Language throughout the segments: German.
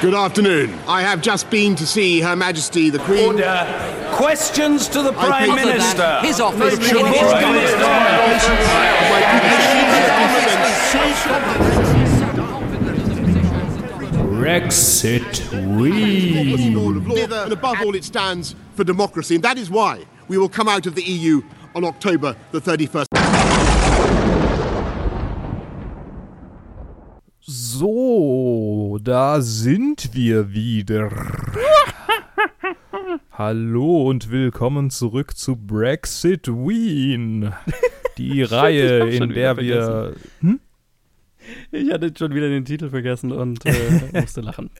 Good afternoon. I have just been to see Her Majesty the Queen. Order. Questions to the Prime think- Minister. His office. Make sure His Prime Brexit It's a rule of we. law, and above all, it stands for democracy. And that is why we will come out of the EU on October the 31st. So, da sind wir wieder. Hallo und willkommen zurück zu Brexit Wien. Die Reihe, in der wir. Ich hatte schon wieder den Titel vergessen und äh, musste lachen.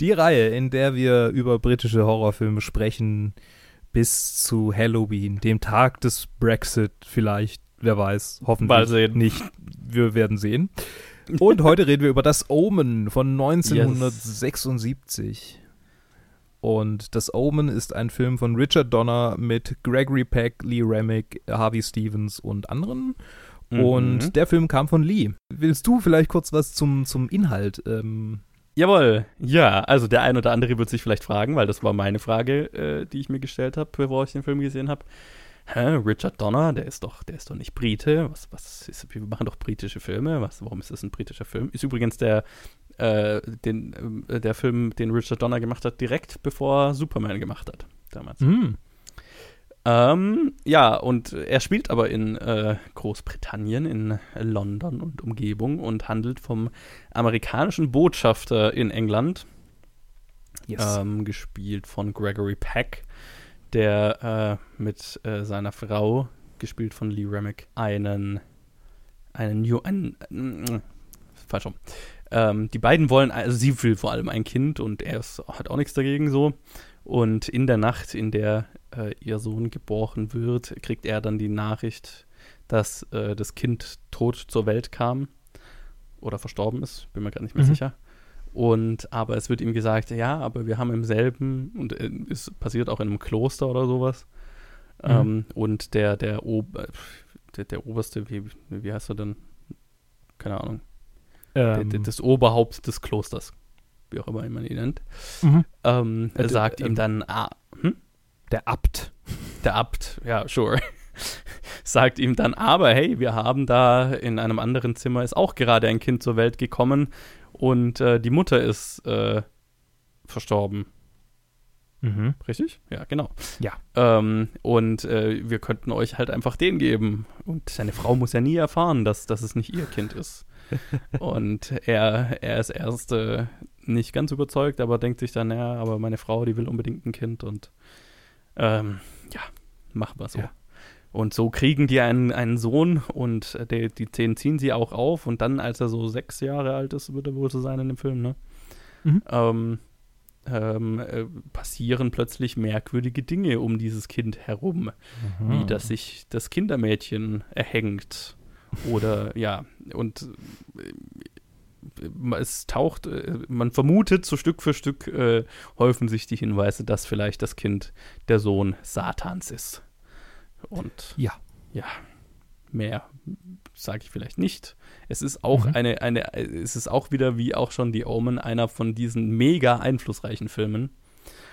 Die Reihe, in der wir über britische Horrorfilme sprechen, bis zu Halloween, dem Tag des Brexit vielleicht, wer weiß, hoffentlich Mal sehen. nicht. Wir werden sehen. Und heute reden wir über das Omen von 1976. Und das Omen ist ein Film von Richard Donner mit Gregory Peck, Lee Remick, Harvey Stevens und anderen. Mhm. Und der Film kam von Lee. Willst du vielleicht kurz was zum, zum Inhalt ähm, Jawohl, ja, also der ein oder andere wird sich vielleicht fragen, weil das war meine Frage, äh, die ich mir gestellt habe, bevor ich den Film gesehen habe. Hä, Richard Donner, der ist doch, der ist doch nicht Brite. Was, was ist, wir machen doch britische Filme. Was, warum ist das ein britischer Film? Ist übrigens der, äh, den, äh, der Film, den Richard Donner gemacht hat, direkt bevor er Superman gemacht hat, damals. hm. Ähm, ja, und er spielt aber in äh, Großbritannien, in London und Umgebung und handelt vom amerikanischen Botschafter in England, Yes. ähm, gespielt von Gregory Peck, der äh, mit äh, seiner Frau, gespielt von Lee Remick, einen, einen, Ju- einen, äh, falsch rum. Ähm, die beiden wollen, also sie will vor allem ein Kind und er ist, hat auch nichts dagegen so. Und in der Nacht, in der äh, ihr Sohn geboren wird, kriegt er dann die Nachricht, dass äh, das Kind tot zur Welt kam oder verstorben ist, bin mir gerade nicht mehr Mhm. sicher. Und aber es wird ihm gesagt, ja, aber wir haben im selben, und äh, es passiert auch in einem Kloster oder sowas. Mhm. Ähm, und der, der, Ob äh, der, der Oberste, wie, wie heißt er denn? Keine Ahnung. Ähm, der, das Oberhaupt des Klosters, wie auch immer man ihn nennt, mhm. ähm, Äh, sagt ihm ähm, dann, ah, hm? Der Abt. der Abt, ja, sure, sagt ihm dann, aber hey, wir haben da in einem anderen Zimmer ist auch gerade ein Kind zur Welt gekommen und äh, die Mutter ist äh, verstorben. Mhm. Richtig? Ja, genau. Ja. Ähm, und äh, wir könnten euch halt einfach den geben. Und seine Frau muss ja nie erfahren, dass, dass es nicht ihr Kind ist. und er, er ist erst äh, nicht ganz überzeugt, aber denkt sich dann, ja, aber meine Frau, die will unbedingt ein Kind und ähm, ja, machen wir so. Ja. Und so kriegen die einen, einen Sohn und äh, die, die den ziehen sie auch auf und dann, als er so sechs Jahre alt ist, wird er wohl so sein in dem Film, ne? Mhm. Ähm, ähm, äh, passieren plötzlich merkwürdige Dinge um dieses Kind herum, wie dass sich das Kindermädchen erhängt oder ja und äh, es taucht, äh, man vermutet so Stück für Stück äh, häufen sich die Hinweise, dass vielleicht das Kind der Sohn Satans ist. Und Ja. ja, mehr sage ich vielleicht nicht. Es ist auch Mhm. eine, eine, es ist auch wieder wie auch schon die Omen, einer von diesen mega einflussreichen Filmen,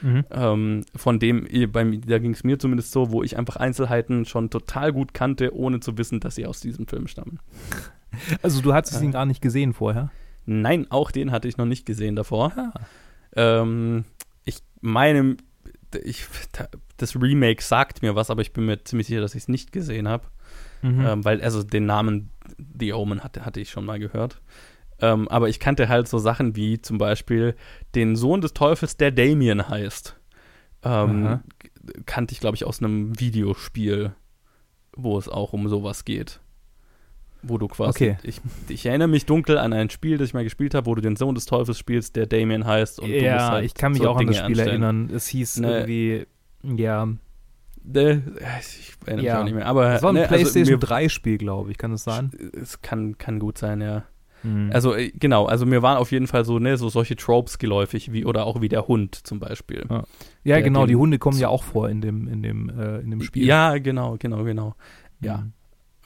Mhm. ähm, von dem, eh, beim, da ging es mir zumindest so, wo ich einfach Einzelheiten schon total gut kannte, ohne zu wissen, dass sie aus diesem Film stammen. Also du hattest ihn gar nicht gesehen vorher. Nein, auch den hatte ich noch nicht gesehen davor. Ah. Ähm, ich meine, ich, das Remake sagt mir was, aber ich bin mir ziemlich sicher, dass ich es nicht gesehen habe. Mhm. Ähm, weil, also den Namen The Omen hatte, hatte ich schon mal gehört. Ähm, aber ich kannte halt so Sachen wie zum Beispiel den Sohn des Teufels, der Damien heißt. Ähm, kannte ich, glaube ich, aus einem Videospiel, wo es auch um sowas geht. Wo du quasi. Okay. Ich, ich erinnere mich dunkel an ein Spiel, das ich mal gespielt habe, wo du den Sohn des Teufels spielst, der Damien heißt. Und du musst ja, halt ich kann mich so auch an das Dinge Spiel anstellen. erinnern. Es hieß Ne. irgendwie, ja, Äh, Ich erinnere mich Ja. auch nicht mehr. Aber es war ein ne, also PlayStation mir- 3-Spiel, glaube ich. Kann das sein? Es kann, kann gut sein, ja. Mhm. Also äh, genau, also mir waren auf jeden Fall so, ne, so solche Tropes geläufig, wie oder auch wie der Hund zum Beispiel. Ja. ja, der genau, die Hunde kommen ja auch vor in dem, in dem, äh, in dem Spiel. Ja, genau, genau, genau. Ja, Mhm.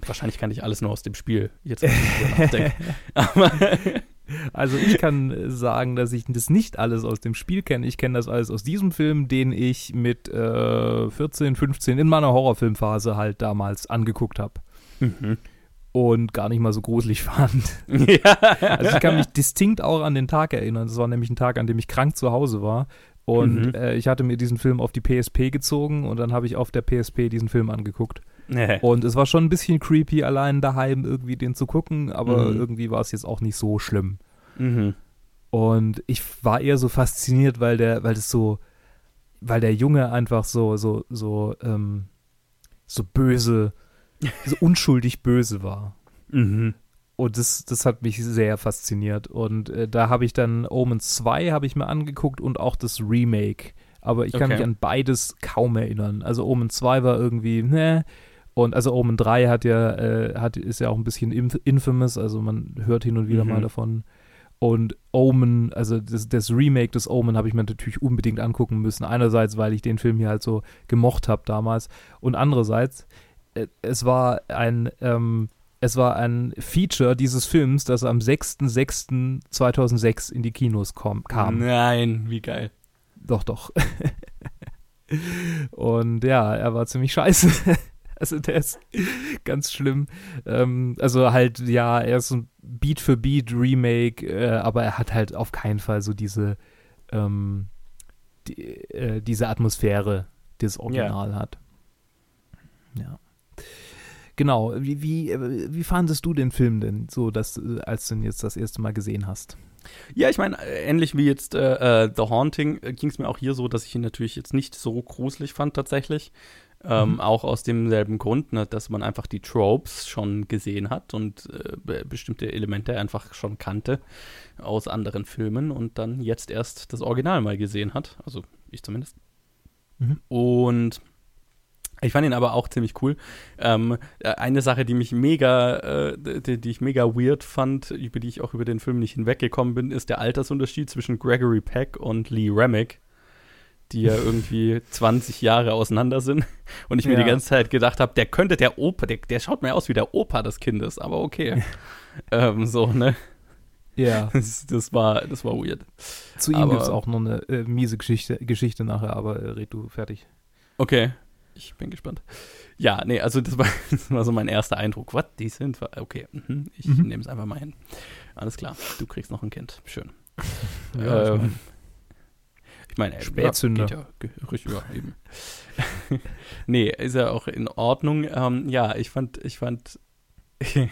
wahrscheinlich kann ich alles nur aus dem Spiel, jetzt. Aber Also ich kann sagen, dass ich das nicht alles aus dem Spiel kenne. Ich kenne das alles aus diesem Film, den ich mit äh, 14, 15 in meiner Horrorfilmphase halt damals angeguckt habe. Mhm. Und gar nicht mal so gruselig fand. ja. Also ich kann mich distinkt auch an den Tag erinnern. Das war nämlich ein Tag, an dem ich krank zu Hause war. Und Mhm. äh, ich hatte mir diesen Film auf die PSP gezogen und dann habe ich auf der PSP diesen Film angeguckt. Nee. Und es war schon ein bisschen creepy, allein daheim irgendwie den zu gucken, aber Mhm. irgendwie war es jetzt auch nicht so schlimm. Mhm. Und ich war eher so fasziniert, weil der, weil das so, weil der Junge einfach so, so, so, ähm, so böse, so unschuldig böse war. Mhm. Und das, das hat mich sehr fasziniert. Und äh, da habe ich dann Omen 2 habe ich mir angeguckt und auch das Remake. Aber ich kann Okay. mich an beides kaum erinnern. Also Omen 2 war irgendwie, ne. Und also Omen 3 hat ja, äh, hat, ist ja auch ein bisschen inf infamous, also man hört hin und wieder Mhm. mal davon. Und Omen, also das, das Remake des Omen habe ich mir natürlich unbedingt angucken müssen. Einerseits, weil ich den Film hier halt so gemocht habe damals. Und andererseits, äh, es war ein, ähm, es war ein Feature dieses Films, das am 6.6.2006 in die Kinos kam. Nein, wie geil. Doch, doch. Und ja, er war ziemlich scheiße. Also der ist ganz schlimm. Ähm, also halt, ja, er ist ein Beat für Beat Remake, äh, aber er hat halt auf keinen Fall so diese, ähm, die, äh, diese Atmosphäre, die das Original hat. Ja. Genau. Wie, wie, äh, wie fandest du den Film denn so, dass, äh, als du ihn jetzt das erste Mal gesehen hast? Ja, ich meine, äh, ähnlich wie jetzt äh, äh, The Haunting ging es mir auch hier so, dass ich ihn natürlich jetzt nicht so gruselig fand tatsächlich. Ähm, Mhm. Auch aus demselben Grund, ne, dass man einfach die Tropes schon gesehen hat und äh, be bestimmte Elemente einfach schon kannte aus anderen Filmen und dann jetzt erst das Original mal gesehen hat. Also ich zumindest. Mhm. Und ich fand ihn aber auch ziemlich cool. Ähm, äh, eine Sache, die mich mega, äh, die, die ich mega weird fand, über die ich auch über den Film nicht hinweggekommen bin, ist der Altersunterschied zwischen Gregory Peck und Lee Remick, die ja irgendwie 20 Jahre auseinander sind. Und ich mir Ja. die ganze Zeit gedacht habe, der könnte der Opa, der, der schaut mir aus wie der Opa des Kindes, aber okay. ähm, so, ne? Ja. Das, das, war, das war weird. Zu ihm gibt es auch noch eine äh, miese Geschichte, Geschichte nachher, aber äh, red du fertig. Okay. Ich bin gespannt. Ja, nee, also das war, das war so mein erster Eindruck. Was? Die sind. Okay, mhm, ich Mhm. nehme es einfach mal hin. Alles klar, du kriegst noch ein Kind. Schön. Ja, ähm, ich meine, Spätzünder. Ja, geht ja, richtig, ja, eben. nee, ist ja auch in Ordnung. Ähm, ja, ich fand, ich fand,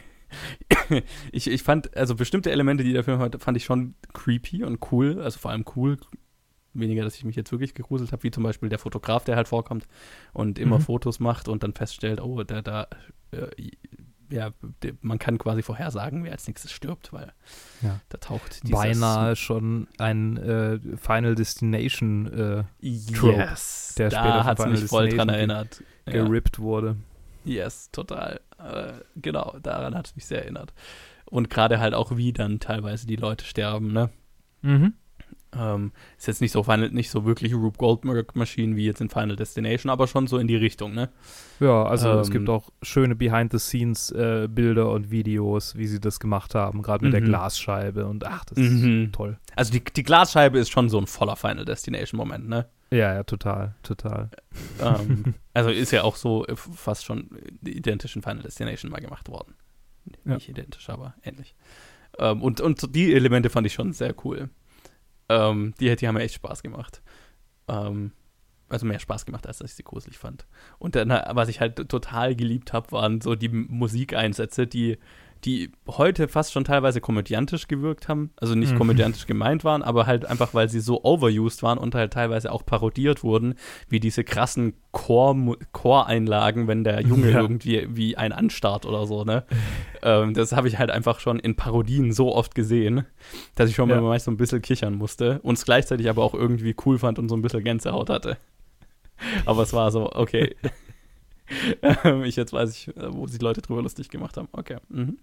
ich, ich fand, also bestimmte Elemente, die der Film hat, fand ich schon creepy und cool. Also vor allem cool. Weniger, dass ich mich jetzt wirklich gegruselt habe, wie zum Beispiel der Fotograf, der halt vorkommt und immer Mhm. Fotos macht und dann feststellt, oh, der da, äh, ja, man kann quasi vorhersagen, wer als nächstes stirbt, weil Ja. da taucht dieses Beinahe schon ein äh, Final Destination äh, Trope, Yes, der später da von hat mich voll dran erinnert. Ja. gerippt wurde. Yes, total. Äh, genau, daran hat es mich sehr erinnert. Und gerade halt auch, wie dann teilweise die Leute sterben, ne? Mhm. Ähm, ist jetzt nicht so Final, nicht so wirklich Rube Goldberg-Maschinen wie jetzt in Final Destination, aber schon so in die Richtung, ne? Ja, also es Ähm, gibt auch schöne Behind-the-Scenes-Bilder und Videos, wie sie das gemacht haben, gerade mit der Mhm. Glasscheibe und ach, das Mhm. ist toll. Also die, die Glasscheibe ist schon so ein voller Final Destination-Moment, ne? Ja, ja, total, total. ähm, also ist ja auch so äh, fast schon identisch in Final Destination mal gemacht worden. Ja. Nicht identisch, aber ähnlich. Ähm, und, und die Elemente fand ich schon sehr cool. Ähm, die, die haben mir echt Spaß gemacht. Ähm, also mehr Spaß gemacht, als dass ich sie gruselig fand. Und dann, äh, was ich halt total geliebt habe, waren so die Musikeinsätze, die, die heute fast schon teilweise komödiantisch gewirkt haben. Also nicht Mhm. komödiantisch gemeint waren, aber halt einfach, weil sie so overused waren und halt teilweise auch parodiert wurden, wie diese krassen Chor- Choreinlagen, wenn der Junge Ja. irgendwie wie ein anstarrt oder so, ne? ähm, das habe ich halt einfach schon in Parodien so oft gesehen, dass ich schon Ja. mal meist so ein bisschen kichern musste und es gleichzeitig aber auch irgendwie cool fand und so ein bisschen Gänsehaut hatte. Aber es war so, okay. ähm, ich jetzt weiß ich, äh, wo sich Leute drüber lustig gemacht haben. Okay. Mhm.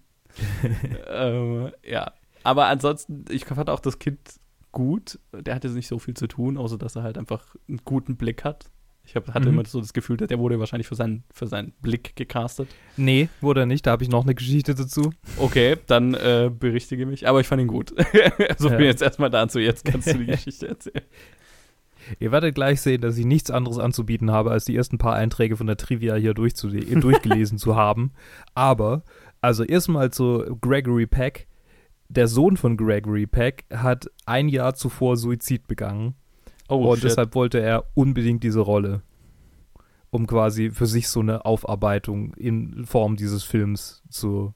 Ähm, ja. Aber ansonsten, ich fand auch das Kind gut. Der hatte nicht so viel zu tun, außer dass er halt einfach einen guten Blick hat. Ich hab, hatte Mhm. immer so das Gefühl, dass der wurde wahrscheinlich für seinen, für seinen Blick gecastet. Nee, wurde er nicht. Da habe ich noch eine Geschichte dazu. Okay, dann äh, berichtige mich. Aber ich fand ihn gut. also Ja. bin jetzt erstmal dazu. Jetzt kannst du die Geschichte erzählen. Ihr werdet gleich sehen, dass ich nichts anderes anzubieten habe, als die ersten paar Einträge von der Trivia hier durchgelesen zu haben. Aber, also erstmal zu Gregory Peck. Der Sohn von Gregory Peck hat ein Jahr zuvor Suizid begangen. Oh, und deshalb wollte er unbedingt diese Rolle. Um quasi für sich so eine Aufarbeitung in Form dieses Films zu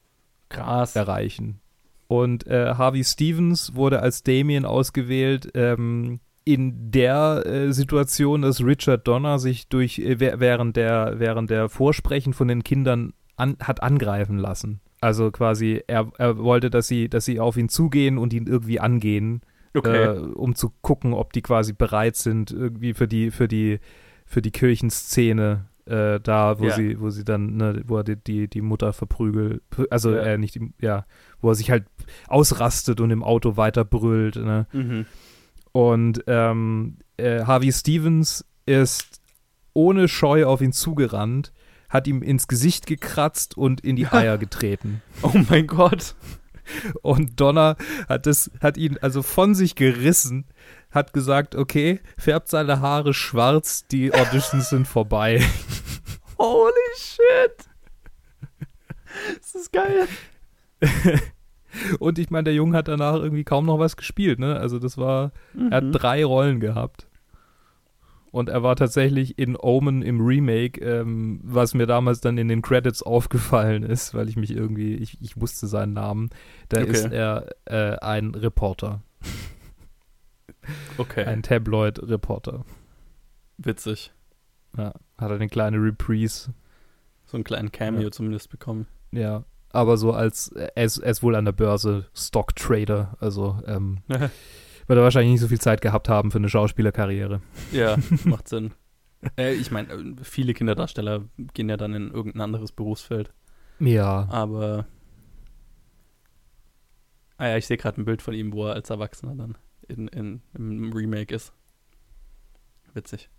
krass. erreichen. Und äh, Harvey Stevens wurde als Damien ausgewählt ähm, in der äh, Situation, dass Richard Donner sich durch äh, während der während der Vorsprechen von den Kindern an, hat angreifen lassen. Also quasi er, er wollte, dass sie dass sie auf ihn zugehen und ihn irgendwie angehen, Okay. äh, um zu gucken, ob die quasi bereit sind irgendwie für die für die für die Kirchenszene äh, da, wo Ja. sie wo sie dann ne, wo er die, die die Mutter verprügelt, also Ja. äh, nicht die, ja, wo er sich halt ausrastet und im Auto weiter brüllt. Ne? mhm. Und ähm, äh, Harvey Stevens ist ohne Scheu auf ihn zugerannt, hat ihm ins Gesicht gekratzt und in die Eier getreten. Oh mein Gott. Und Donner hat das, hat ihn also von sich gerissen, hat gesagt, okay, färbt seine Haare schwarz, die Auditions sind vorbei. Holy shit. Das ist geil. Und ich meine, der Junge hat danach irgendwie kaum noch was gespielt, ne? Also das war, er hat Mhm. drei Rollen gehabt. Und er war tatsächlich in Omen im Remake, ähm, was mir damals dann in den Credits aufgefallen ist, weil ich mich irgendwie, ich, ich wusste seinen Namen. Da Okay. ist er äh, ein Reporter, Okay. ein Tabloid-Reporter. Witzig. Ja, hat er eine kleine Reprise. So einen kleinen Cameo Ja. zumindest bekommen. Ja, aber so als, er ist, er ist wohl an der Börse Stock Trader, also ähm, wird er wahrscheinlich nicht so viel Zeit gehabt haben für eine Schauspielerkarriere. ja, macht Sinn. Äh, ich meine, äh, viele Kinderdarsteller gehen ja dann in irgendein anderes Berufsfeld. Ja, Aber. Ah ja, ich sehe gerade ein Bild von ihm, wo er als Erwachsener dann in, in, im Remake ist. Witzig.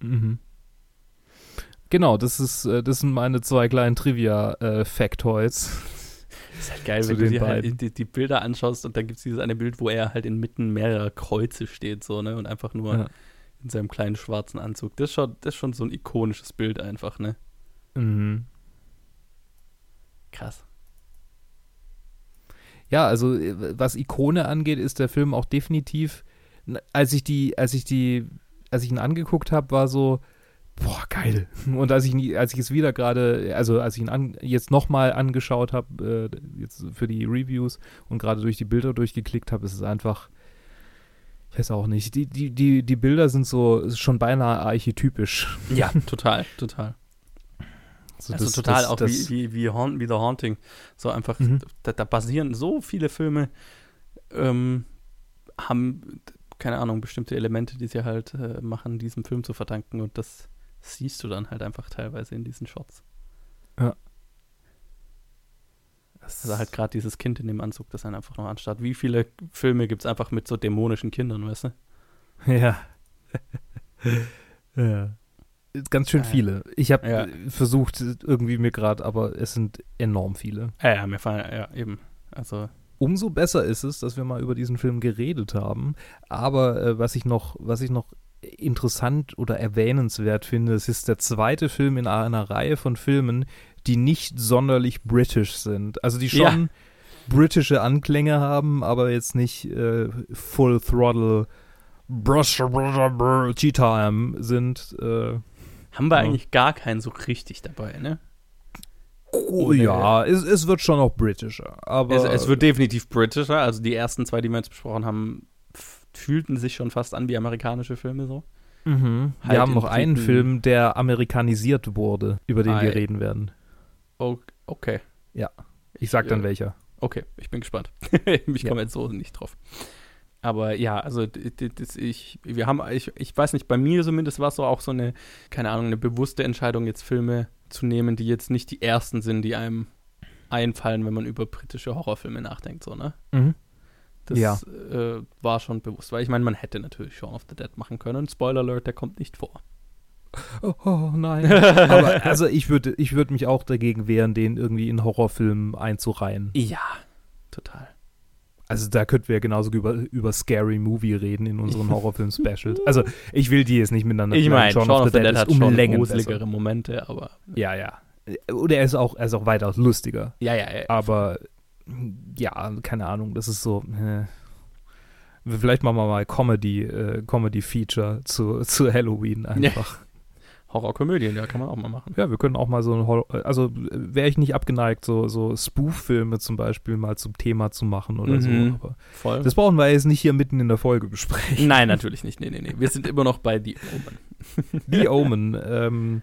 Mhm. Genau, das ist, äh, das sind meine zwei kleinen Trivia-Factoids. Ist halt geil, wenn du dir halt die, die Bilder anschaust und dann gibt es dieses eine Bild, wo er halt inmitten mehrerer Kreuze steht, so, ne? Und einfach nur Ja. in seinem kleinen schwarzen Anzug. Das ist, schon, das ist schon so ein ikonisches Bild einfach, ne? mhm. Krass. Ja, also äh, was Ikone angeht, ist der Film auch definitiv, als ich die, als ich die, als ich ihn angeguckt habe, war so, boah, geil. Und als ich, als ich es wieder gerade, also als ich ihn an, jetzt nochmal angeschaut habe, äh, jetzt für die Reviews und gerade durch die Bilder durchgeklickt habe, ist es einfach, ich weiß auch nicht, die, die, die, die Bilder sind so schon beinahe archetypisch. Ja, total, total. So Also das- total das- auch das- wie, wie, wie, Haunt, wie The Haunting. So einfach, Mhm. da, da basieren so viele Filme, ähm, haben, keine Ahnung, bestimmte Elemente, die sie halt äh, machen, diesem Film zu verdanken. Und das siehst du dann halt einfach teilweise in diesen Shots. Also halt gerade dieses Kind in dem Anzug, das einen einfach noch anstarrt. Wie viele Filme gibt es einfach mit so dämonischen Kindern, weißt du? Ja. ja. Ganz schön Ah, ja. viele. Ich habe Ja. versucht, irgendwie mir gerade, aber es sind enorm viele. Ja, ja, mir fallen, ja, eben. Also, Umso besser ist es, dass wir mal über diesen Film geredet haben. Aber äh, was ich noch, was ich noch interessant oder erwähnenswert finde, es ist der zweite Film in einer Reihe von Filmen, die nicht sonderlich british sind. Also die Ja. schon britische Anklänge haben, aber jetzt nicht äh, Full Throttle Tea Time sind. Äh, haben wir Ja. eigentlich gar keinen so richtig dabei, ne? oh, ja, es, es wird schon noch britischer. Aber Es, es wird definitiv britischer. Also die ersten zwei, die wir jetzt besprochen haben, fühlten sich schon fast an wie amerikanische Filme so. Mhm. Halt wir haben noch einen Film, der amerikanisiert wurde, über den Ah, wir ja. reden werden. Okay, Ich sag dann äh, welcher. okay, ich bin gespannt. ich Ja. komme jetzt so nicht drauf. Aber ja, also das, ich, wir haben, ich, ich weiß nicht, bei mir zumindest war es so auch so eine, keine Ahnung, eine bewusste Entscheidung, jetzt Filme zu nehmen, die jetzt nicht die ersten sind, die einem einfallen, wenn man über britische Horrorfilme nachdenkt, so, ne? Mhm. Das Ja. äh, war schon bewusst, weil ich meine, man hätte natürlich Shaun of the Dead machen können. Spoiler Alert, der kommt nicht vor. oh, oh nein. Aber also ich würde ich würd mich auch dagegen wehren, den irgendwie in Horrorfilmen einzureihen. Ja, total. Also da könnten wir genauso über, über Scary Movie reden in unseren Horrorfilm-Specials. Also ich will die jetzt nicht miteinander Ich meine, vergleichen. Shaun of the Dead hat ist um schon Längen gruseligere besser. Momente, aber Ja, ja. Oder er ist auch, er ist auch weitaus lustiger. ja, ja, ja. Aber ja, keine Ahnung, das ist so. Äh, vielleicht machen wir mal Comedy, äh, Comedy-Feature zu, zu Halloween einfach. Horrorkomödien, ja, kann man auch mal machen. Ja, wir können auch mal so ein Horror, also wäre ich nicht abgeneigt, so, so Spoof-Filme zum Beispiel mal zum Thema zu machen oder Mhm. so. Voll. das brauchen wir jetzt nicht hier mitten in der Folge besprechen. Nein, natürlich nicht. Nee, nee, nee. Wir sind immer noch bei The Omen. The Omen. Ähm,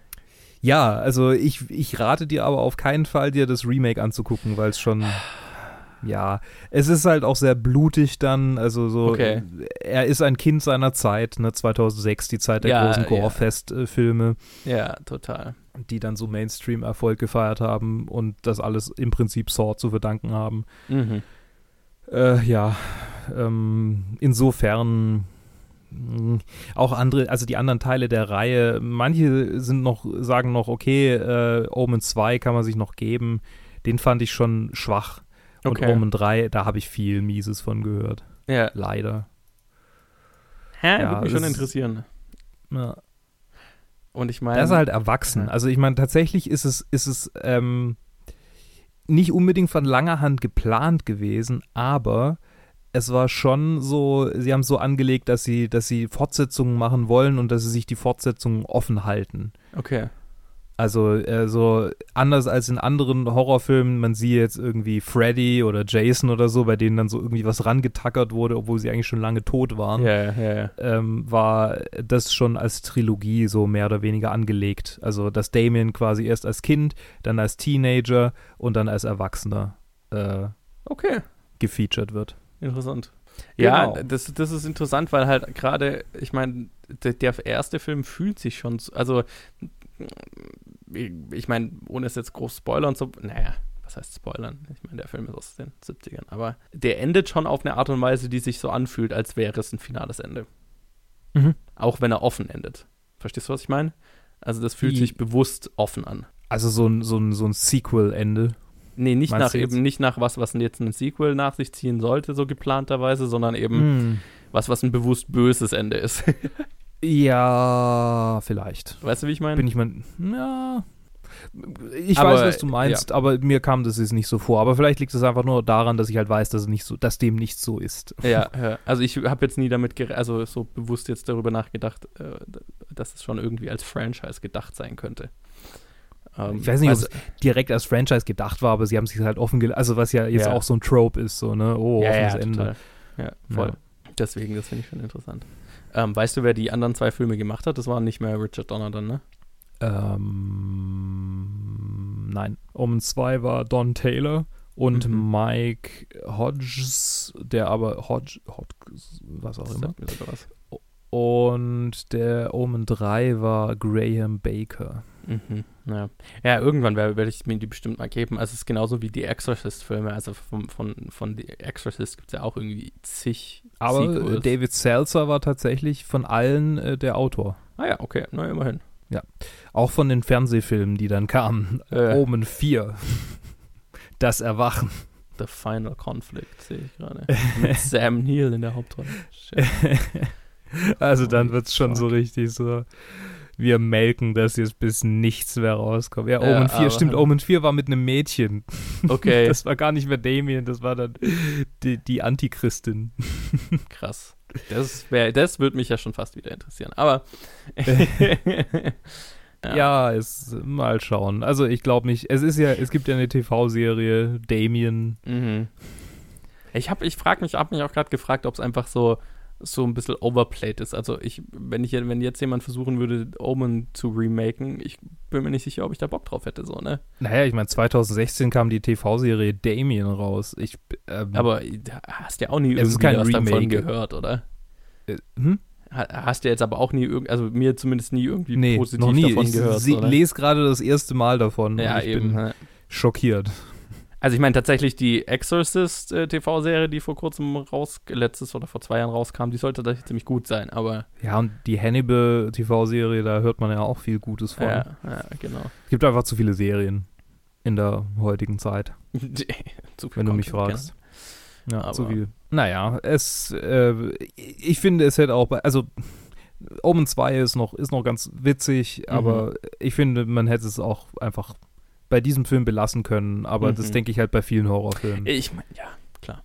ja, also ich, ich rate dir aber auf keinen Fall, dir das Remake anzugucken, weil es schon. Ja, es ist halt auch sehr blutig dann. Also so, Okay. er ist ein Kind seiner Zeit, ne, 2006, die Zeit der Ja, großen ja. Gore-Fest-Filme, Ja, total. die dann so Mainstream-Erfolg gefeiert haben und das alles im Prinzip Saw zu verdanken haben. Mhm. Äh, ja, ähm, insofern mh, auch andere, also die anderen Teile der Reihe, manche sind noch, sagen noch, okay, äh, Omen 2 kann man sich noch geben. Den fand ich schon schwach. Und Okay. Omen 3, da habe ich viel Mieses von gehört. Ja. Leider. Hä? Ja, Würde mich schon das- interessieren. Ja. Und ich meine. Er ist halt erwachsen. ja. Also ich meine, tatsächlich ist es, ist es ähm, nicht unbedingt von langer Hand geplant gewesen, aber es war schon so, sie haben so angelegt, dass sie, dass sie Fortsetzungen machen wollen und dass sie sich die Fortsetzungen offen halten. Okay. Also äh, so anders als in anderen Horrorfilmen, man sieht jetzt irgendwie Freddy oder Jason oder so, bei denen dann so irgendwie was rangetackert wurde, obwohl sie eigentlich schon lange tot waren Ja, ja, ja. ähm, war das schon als Trilogie so mehr oder weniger angelegt. Also, dass Damien quasi erst als Kind, dann als Teenager und dann als Erwachsener äh, Okay. gefeatured wird. Interessant. Ja, Genau. das, das ist interessant, weil halt gerade, ich meine, der, der erste Film fühlt sich schon, so- also ich, ich meine, ohne es jetzt groß spoilern zu, naja, was heißt spoilern? Ich meine, der Film ist aus den 70ern, aber der endet schon auf eine Art und Weise, die sich so anfühlt, als wäre es ein finales Ende. Mhm. Auch wenn er offen endet. Verstehst du, was ich meine? Also das fühlt I- sich bewusst offen an. Also so ein, so ein, so ein Sequel-Ende. Nee, nicht Meinst nach eben nicht nach was, was jetzt ein Sequel nach sich ziehen sollte, so geplanterweise, sondern eben Hm. was, was ein bewusst böses Ende ist. Ja, vielleicht. weißt du, wie ich meine? Bin ich mal. Ja. Ich Aber, weiß, was du meinst, aber mir kam das jetzt nicht so vor. Aber vielleicht liegt es einfach nur daran, dass ich halt weiß, dass es nicht so, dass dem nicht so ist. Ja, ja. also ich habe jetzt nie damit, also so bewusst jetzt darüber nachgedacht, äh, dass es schon irgendwie als Franchise gedacht sein könnte. Ähm, Ich weiß nicht, ob also- es direkt als Franchise gedacht war, aber sie haben sich halt offen gelassen. Also was ja jetzt Ja. auch so ein Trope ist, so, ne? Oh, ja, ja, offenes Ende. total. Ja, voll. Ja. Deswegen, das finde ich schon interessant. Ähm, weißt du, wer die anderen zwei Filme gemacht hat? Das war nicht mehr Richard Donner dann, ne? Ähm, nein. Omen 2 war Don Taylor und Mhm. Mike Hodges, der aber Hodge, Hodges, was auch immer. Und der Omen 3 war Graham Baker. Mhm, ja. ja, irgendwann werde werd ich mir die bestimmt mal geben. Also es ist genauso wie die Exorcist-Filme. Also von, von, von The Exorcist gibt es ja auch irgendwie zig Aber äh, Sequels. David Seltzer war tatsächlich von allen äh, der Autor. Ah ja, okay, na immerhin. Auch von den Fernsehfilmen, die dann kamen. Äh. Omen 4. Das Erwachen. The Final Conflict sehe ich gerade. Mit Sam Neill in der Hauptrolle. Shit. Also dann wird es schon so richtig so, wir melken das jetzt bis nichts mehr rauskommt. Ja, Ja, Omen 4, aber- stimmt, Omen 4 war mit einem Mädchen. Okay, Das war gar nicht mehr Damien, das war dann die, die Antichristin. krass. Das, wär, das würde mich ja schon fast wieder interessieren. Aber Ja, es, mal schauen. Also ich glaube nicht, es ist ja, es gibt ja eine TV-Serie, Damien. Mhm. Ich habe, ich frage mich, habe mich auch gerade gefragt, ob es einfach so so ein bisschen overplayed ist. Also ich, wenn ich, wenn jetzt jemand versuchen würde, Omen zu remaken, ich bin mir nicht sicher, ob ich da Bock drauf hätte, so, ne? Naja, ich meine, 2016 kam die TV-Serie Damien raus. Ich, ähm, Aber da hast ja auch nie irgendwie kein was davon Remake. gehört, oder? äh, hm? Ha- Hast du jetzt aber auch nie, irgend, also mir zumindest nie irgendwie Nee, positiv noch nie. davon ich gehört, oder? lese gerade das erste Mal davon. ja, und ich eben. bin ne? schockiert. Also ich meine tatsächlich die Exorcist äh, TV-Serie, die vor kurzem raus, letztes oder vor zwei Jahren rauskam, die sollte tatsächlich ziemlich gut sein, aber Ja, und die Hannibal TV-Serie, da hört man ja auch viel Gutes von. ja, ja, genau. Es gibt einfach zu viele Serien in der heutigen Zeit, Zu viel wenn du mich fragst. Ja, Aber- zu viel. Naja, es, äh, ich finde, es hätte auch, bei, also Omen 2 ist noch, ist noch ganz witzig, Mhm. aber ich finde, man hätte es auch einfach bei diesem Film belassen können, aber das Mhm. denke ich halt bei vielen Horrorfilmen. Ich meine, ja, klar.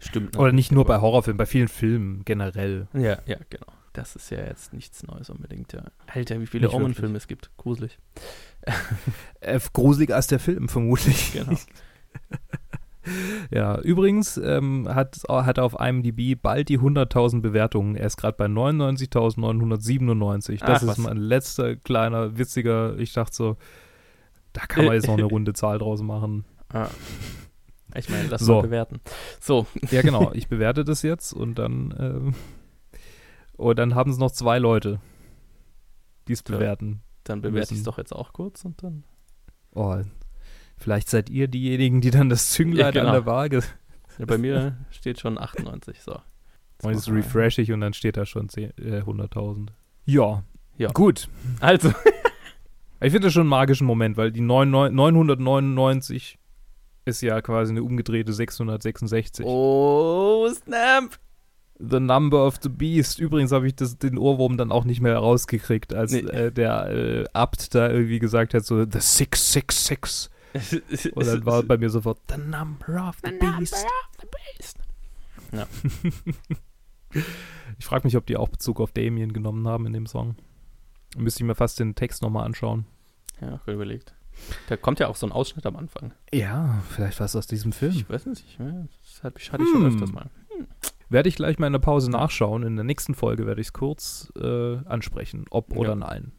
Stimmt. Oder nicht nur bei Horrorfilmen, bei vielen Filmen generell. Ja, ja, genau. Das ist ja jetzt nichts Neues unbedingt, ja. Alter, wie viele Omen-Filme es gibt. Gruselig. Äh, gruseliger als der Film, vermutlich. Genau. Ja, übrigens ähm, hat, hat er auf IMDb bald die 100.000 Bewertungen. Er ist gerade bei 99.997. Das Ach, ist mein letzter kleiner, witziger, ich dachte so, da kann man jetzt noch eine runde Zahl draus machen. ah. Ich meine, lass So. mal bewerten. So, Ja, genau, ich bewerte das jetzt und dann, ähm, und dann haben es noch zwei Leute, die es bewerten. dann bewerte ich es doch jetzt auch kurz und dann. Oh, vielleicht seid ihr diejenigen, die dann das Zünglein Ja, genau. an der Waage. Ja, bei mir steht schon 98, so. Und jetzt refresh ich und dann steht da schon 10, äh, 100.000. Ja. Ja. Gut. Also, Ich finde das schon einen magischen Moment, weil die 99 999 ist ja quasi eine umgedrehte 666. oh, Snap! The Number of the Beast. Übrigens habe ich das, den Ohrwurm dann auch nicht mehr rausgekriegt, als Nee. äh, der äh, Abt da irgendwie gesagt hat, so The 666. Und dann war bei mir sofort The Number of the Beast. Ja. Ich frage mich, ob die auch Bezug auf Damien genommen haben in dem Song. Müsste ich mir fast den Text nochmal anschauen. Ja, gut überlegt. Da kommt ja auch so ein Ausschnitt am Anfang. Ja, vielleicht was aus diesem Film. Ich weiß nicht, ich, das hatte ich, ich schon Hm. öfters mal. Werde ich gleich mal in der Pause nachschauen. In der nächsten Folge werde ich es kurz äh, ansprechen, ob Ja. oder nein.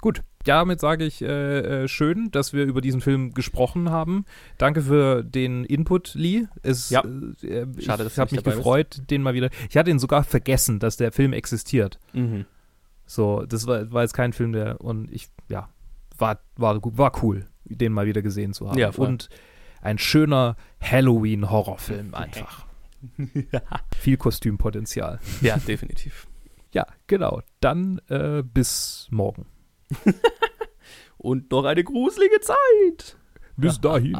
Gut, damit sage ich äh, äh, schön, dass wir über diesen Film gesprochen haben. Danke für den Input, Lee. Es, Ja. äh, ich Schade, dass du habe mich gefreut, den mal wieder. Ich hatte ihn sogar vergessen, dass der Film existiert. Mhm. So, das war, war jetzt kein Film, der und ich, ja, war, war, war cool, den mal wieder gesehen zu haben. Ja, voll. und ein schöner Halloween-Horrorfilm einfach. Viel Kostümpotenzial. Ja, definitiv. Ja, genau. Dann äh, bis morgen. Und noch eine gruselige Zeit. Bis dahin.